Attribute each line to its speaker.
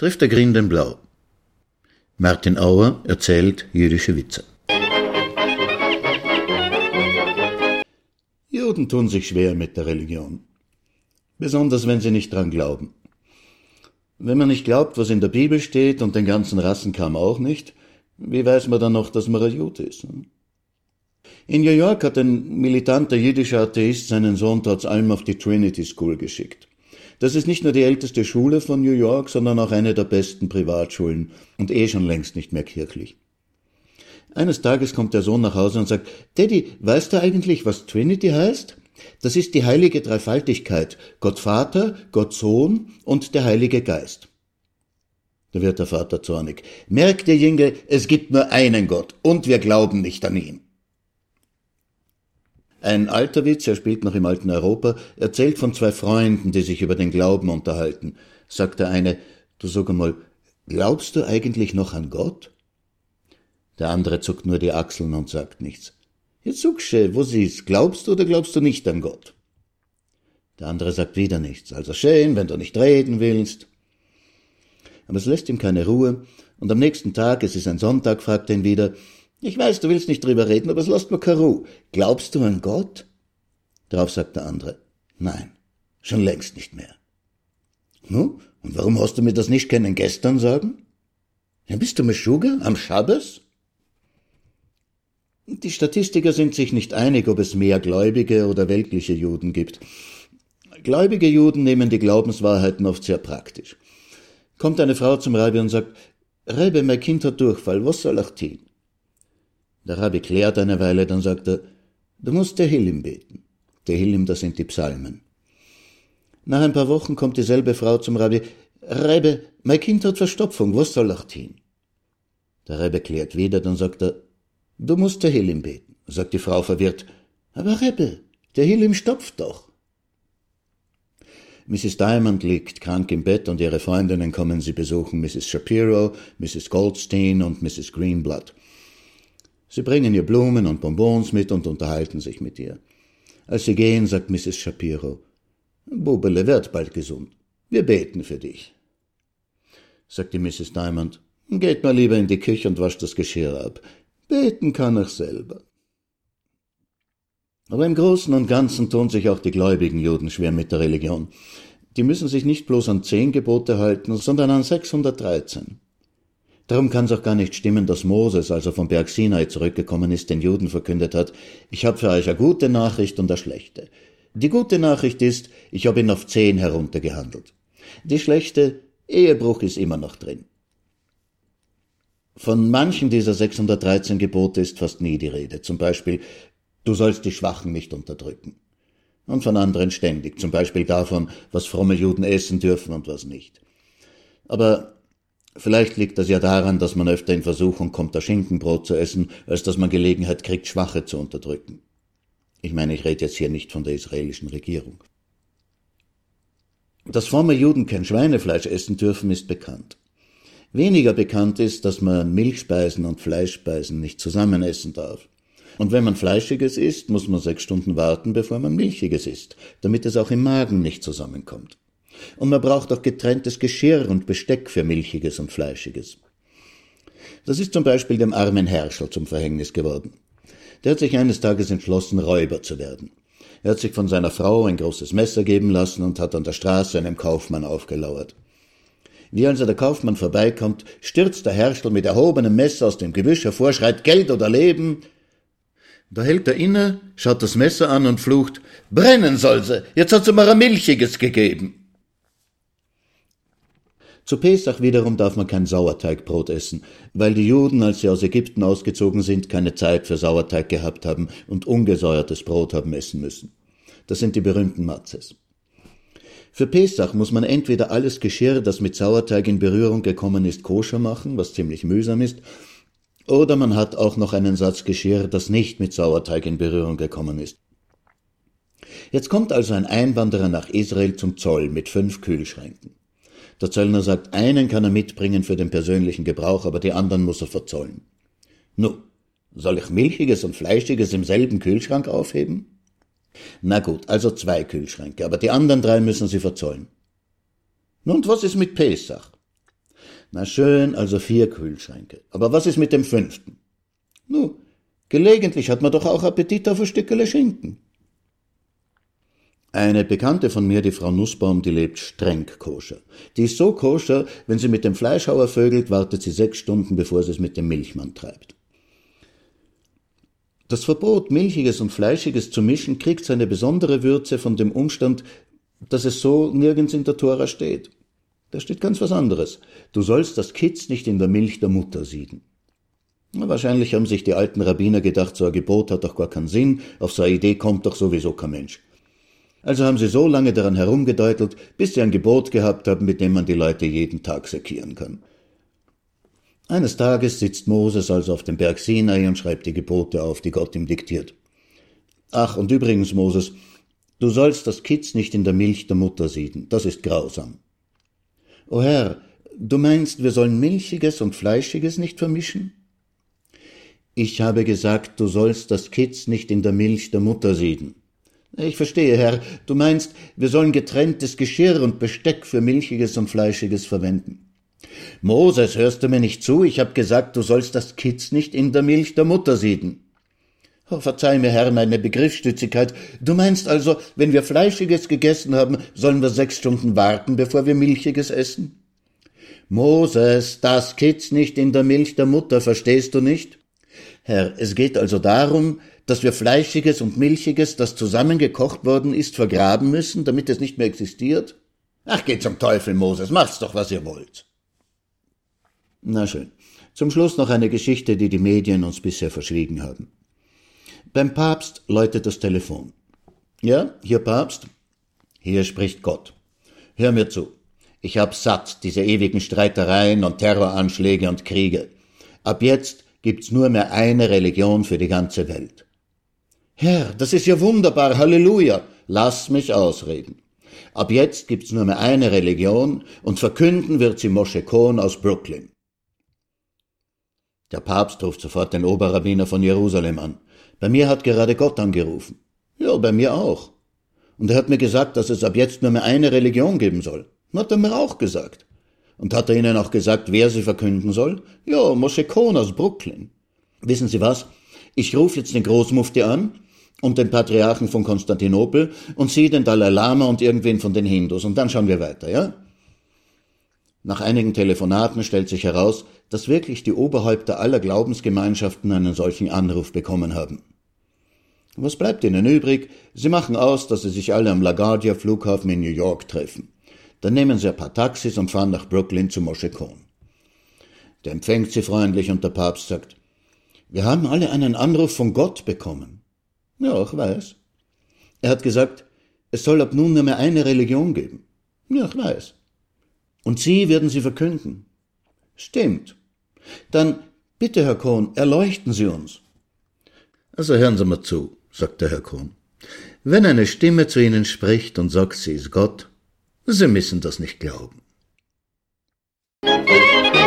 Speaker 1: trifft der Grün den Blau. Martin Auer erzählt jüdische Witze. Juden tun sich schwer mit der Religion. Besonders wenn sie nicht dran glauben. Wenn man nicht glaubt, was in der Bibel steht und den ganzen Rassen kam auch nicht, wie weiß man dann noch, dass man ein Jude ist? Hm? In New York hat ein militanter jüdischer Atheist seinen Sohn trotz allem auf die Trinity School geschickt. Das ist nicht nur die älteste Schule von New York, sondern auch eine der besten Privatschulen und eh schon längst nicht mehr kirchlich. Eines Tages kommt der Sohn nach Hause und sagt, Daddy, weißt du eigentlich, was Trinity heißt? Das ist die heilige Dreifaltigkeit, Gott Vater, Gott Sohn und der Heilige Geist. Da wird der Vater zornig. Merkt ihr, Jünger, es gibt nur einen Gott und wir glauben nicht an ihn. Ein alter Witz, er spielt noch im alten Europa, erzählt von zwei Freunden, die sich über den Glauben unterhalten. Sagt der eine, du sag einmal, glaubst du eigentlich noch an Gott? Der andere zuckt nur die Achseln und sagt nichts. Jetzt suchsche, wo sie's, glaubst du oder glaubst du nicht an Gott? Der andere sagt wieder nichts. Also schön, wenn du nicht reden willst. Aber es lässt ihm keine Ruhe, und am nächsten Tag, es ist ein Sonntag, fragt er ihn wieder, ich weiß, du willst nicht drüber reden, aber es lässt mir Ruhe. Glaubst du an Gott? Darauf sagt der andere, nein, schon längst nicht mehr. Nu, und warum hast du mir das nicht können gestern sagen? Ja, bist du Meschuga am Schabbes? Die Statistiker sind sich nicht einig, ob es mehr gläubige oder weltliche Juden gibt. Gläubige Juden nehmen die Glaubenswahrheiten oft sehr praktisch. Kommt eine Frau zum Rabbi und sagt, Rebbe, mein Kind hat Durchfall, was soll ich tun? Der Rabbi klärt eine Weile, dann sagt er, du musst der Hillim beten. Der Hillim, das sind die Psalmen. Nach ein paar Wochen kommt dieselbe Frau zum Rabbi, Rebbe, mein Kind hat Verstopfung, was soll ich tun? Der Rebbe klärt wieder, dann sagt er, du musst der Hillim beten, sagt die Frau verwirrt. Aber Rebbe, der Hillim stopft doch. Mrs. Diamond liegt krank im Bett und ihre Freundinnen kommen sie besuchen, Mrs. Shapiro, Mrs. Goldstein und Mrs. Greenblood. Sie bringen ihr Blumen und Bonbons mit und unterhalten sich mit ihr. Als sie gehen, sagt Mrs. Shapiro, Bubele wird bald gesund. Wir beten für dich. Sagt die Mrs. Diamond, geht mal lieber in die Küche und wascht das Geschirr ab. Beten kann ich selber. Aber im Großen und Ganzen tun sich auch die gläubigen Juden schwer mit der Religion. Die müssen sich nicht bloß an zehn Gebote halten, sondern an 613. Darum kann es auch gar nicht stimmen, dass Moses, als er vom Berg Sinai zurückgekommen ist, den Juden verkündet hat, ich habe für euch eine gute Nachricht und eine schlechte. Die gute Nachricht ist, ich habe ihn auf zehn heruntergehandelt. Die schlechte, Ehebruch ist immer noch drin. Von manchen dieser 613 Gebote ist fast nie die Rede. Zum Beispiel, du sollst die Schwachen nicht unterdrücken. Und von anderen ständig. Zum Beispiel davon, was fromme Juden essen dürfen und was nicht. Aber Vielleicht liegt das ja daran, dass man öfter in Versuchung kommt, das Schinkenbrot zu essen, als dass man Gelegenheit kriegt, Schwache zu unterdrücken. Ich meine, ich rede jetzt hier nicht von der israelischen Regierung. Dass fromme Juden kein Schweinefleisch essen dürfen, ist bekannt. Weniger bekannt ist, dass man Milchspeisen und Fleischspeisen nicht zusammen essen darf. Und wenn man Fleischiges isst, muss man sechs Stunden warten, bevor man Milchiges isst, damit es auch im Magen nicht zusammenkommt. Und man braucht auch getrenntes Geschirr und Besteck für Milchiges und Fleischiges. Das ist zum Beispiel dem armen Herrscher zum Verhängnis geworden. Der hat sich eines Tages entschlossen, Räuber zu werden. Er hat sich von seiner Frau ein großes Messer geben lassen und hat an der Straße einem Kaufmann aufgelauert. Wie also der Kaufmann vorbeikommt, stürzt der Herrscher mit erhobenem Messer aus dem Gebüsch hervor, schreit Geld oder Leben. Da hält er inne, schaut das Messer an und flucht, brennen soll sie, jetzt hat sie mir ein Milchiges gegeben. Zu Pesach wiederum darf man kein Sauerteigbrot essen, weil die Juden, als sie aus Ägypten ausgezogen sind, keine Zeit für Sauerteig gehabt haben und ungesäuertes Brot haben essen müssen. Das sind die berühmten Matzes. Für Pesach muss man entweder alles Geschirr, das mit Sauerteig in Berührung gekommen ist, koscher machen, was ziemlich mühsam ist, oder man hat auch noch einen Satz Geschirr, das nicht mit Sauerteig in Berührung gekommen ist. Jetzt kommt also ein Einwanderer nach Israel zum Zoll mit fünf Kühlschränken. Der Zöllner sagt, einen kann er mitbringen für den persönlichen Gebrauch, aber die anderen muss er verzollen. Nu, soll ich Milchiges und Fleischiges im selben Kühlschrank aufheben? Na gut, also zwei Kühlschränke, aber die anderen drei müssen Sie verzollen. Nun, und was ist mit Pesach? Na schön, also vier Kühlschränke. Aber was ist mit dem fünften? Nu, gelegentlich hat man doch auch Appetit auf ein Stückele Schinken. Eine Bekannte von mir, die Frau Nussbaum, die lebt streng koscher. Die ist so koscher, wenn sie mit dem Fleischhauer vögelt, wartet sie sechs Stunden, bevor sie es mit dem Milchmann treibt. Das Verbot, Milchiges und Fleischiges zu mischen, kriegt seine besondere Würze von dem Umstand, dass es so nirgends in der Tora steht. Da steht ganz was anderes. Du sollst das Kitz nicht in der Milch der Mutter sieden. Wahrscheinlich haben sich die alten Rabbiner gedacht, so ein Gebot hat doch gar keinen Sinn, auf so eine Idee kommt doch sowieso kein Mensch. Also haben sie so lange daran herumgedeutelt, bis sie ein Gebot gehabt haben, mit dem man die Leute jeden Tag sekieren kann. Eines Tages sitzt Moses also auf dem Berg Sinai und schreibt die Gebote auf, die Gott ihm diktiert. Ach, und übrigens, Moses, du sollst das Kitz nicht in der Milch der Mutter sieden, das ist grausam. O Herr, du meinst, wir sollen Milchiges und Fleischiges nicht vermischen? Ich habe gesagt, du sollst das Kitz nicht in der Milch der Mutter sieden. Ich verstehe, Herr. Du meinst, wir sollen getrenntes Geschirr und Besteck für Milchiges und Fleischiges verwenden. Moses, hörst du mir nicht zu? Ich habe gesagt, du sollst das Kitz nicht in der Milch der Mutter sieden. Oh, verzeih mir, Herr, meine Begriffsstützigkeit. Du meinst also, wenn wir Fleischiges gegessen haben, sollen wir sechs Stunden warten, bevor wir Milchiges essen? Moses, das Kitz nicht in der Milch der Mutter, verstehst du nicht? Herr, es geht also darum, dass wir Fleischiges und Milchiges, das zusammengekocht worden ist, vergraben müssen, damit es nicht mehr existiert? Ach, geht zum Teufel, Moses, macht's doch, was ihr wollt. Na schön. Zum Schluss noch eine Geschichte, die die Medien uns bisher verschwiegen haben. Beim Papst läutet das Telefon. Ja, hier Papst? Hier spricht Gott. Hör mir zu. Ich hab satt diese ewigen Streitereien und Terroranschläge und Kriege. Ab jetzt gibt's nur mehr eine Religion für die ganze Welt. Herr, das ist ja wunderbar, Halleluja. Lass mich ausreden. Ab jetzt gibt's nur mehr eine Religion und verkünden wird sie Moshe Kohn aus Brooklyn. Der Papst ruft sofort den Oberrabbiner von Jerusalem an. Bei mir hat gerade Gott angerufen. Ja, bei mir auch. Und er hat mir gesagt, dass es ab jetzt nur mehr eine Religion geben soll. Hat er mir auch gesagt. Und hat er Ihnen auch gesagt, wer sie verkünden soll? Ja, Moshe Kohn aus Brooklyn. Wissen Sie was? Ich rufe jetzt den Großmufti an und den Patriarchen von Konstantinopel und Sie den Dalai Lama und irgendwen von den Hindus und dann schauen wir weiter, ja? Nach einigen Telefonaten stellt sich heraus, dass wirklich die Oberhäupter aller Glaubensgemeinschaften einen solchen Anruf bekommen haben. Was bleibt ihnen übrig? Sie machen aus, dass sie sich alle am LaGuardia Flughafen in New York treffen. Dann nehmen sie ein paar Taxis und fahren nach Brooklyn zu Moshe Kohn. Der empfängt sie freundlich und der Papst sagt, wir haben alle einen Anruf von Gott bekommen. Ja, ich weiß. Er hat gesagt, es soll ab nun nur mehr eine Religion geben. Ja, ich weiß. Und Sie werden sie verkünden. Stimmt. Dann bitte, Herr Kohn, erleuchten Sie uns. Also hören Sie mal zu, sagte Herr Kohn. Wenn eine Stimme zu Ihnen spricht und sagt, sie ist Gott, Sie müssen das nicht glauben. Musik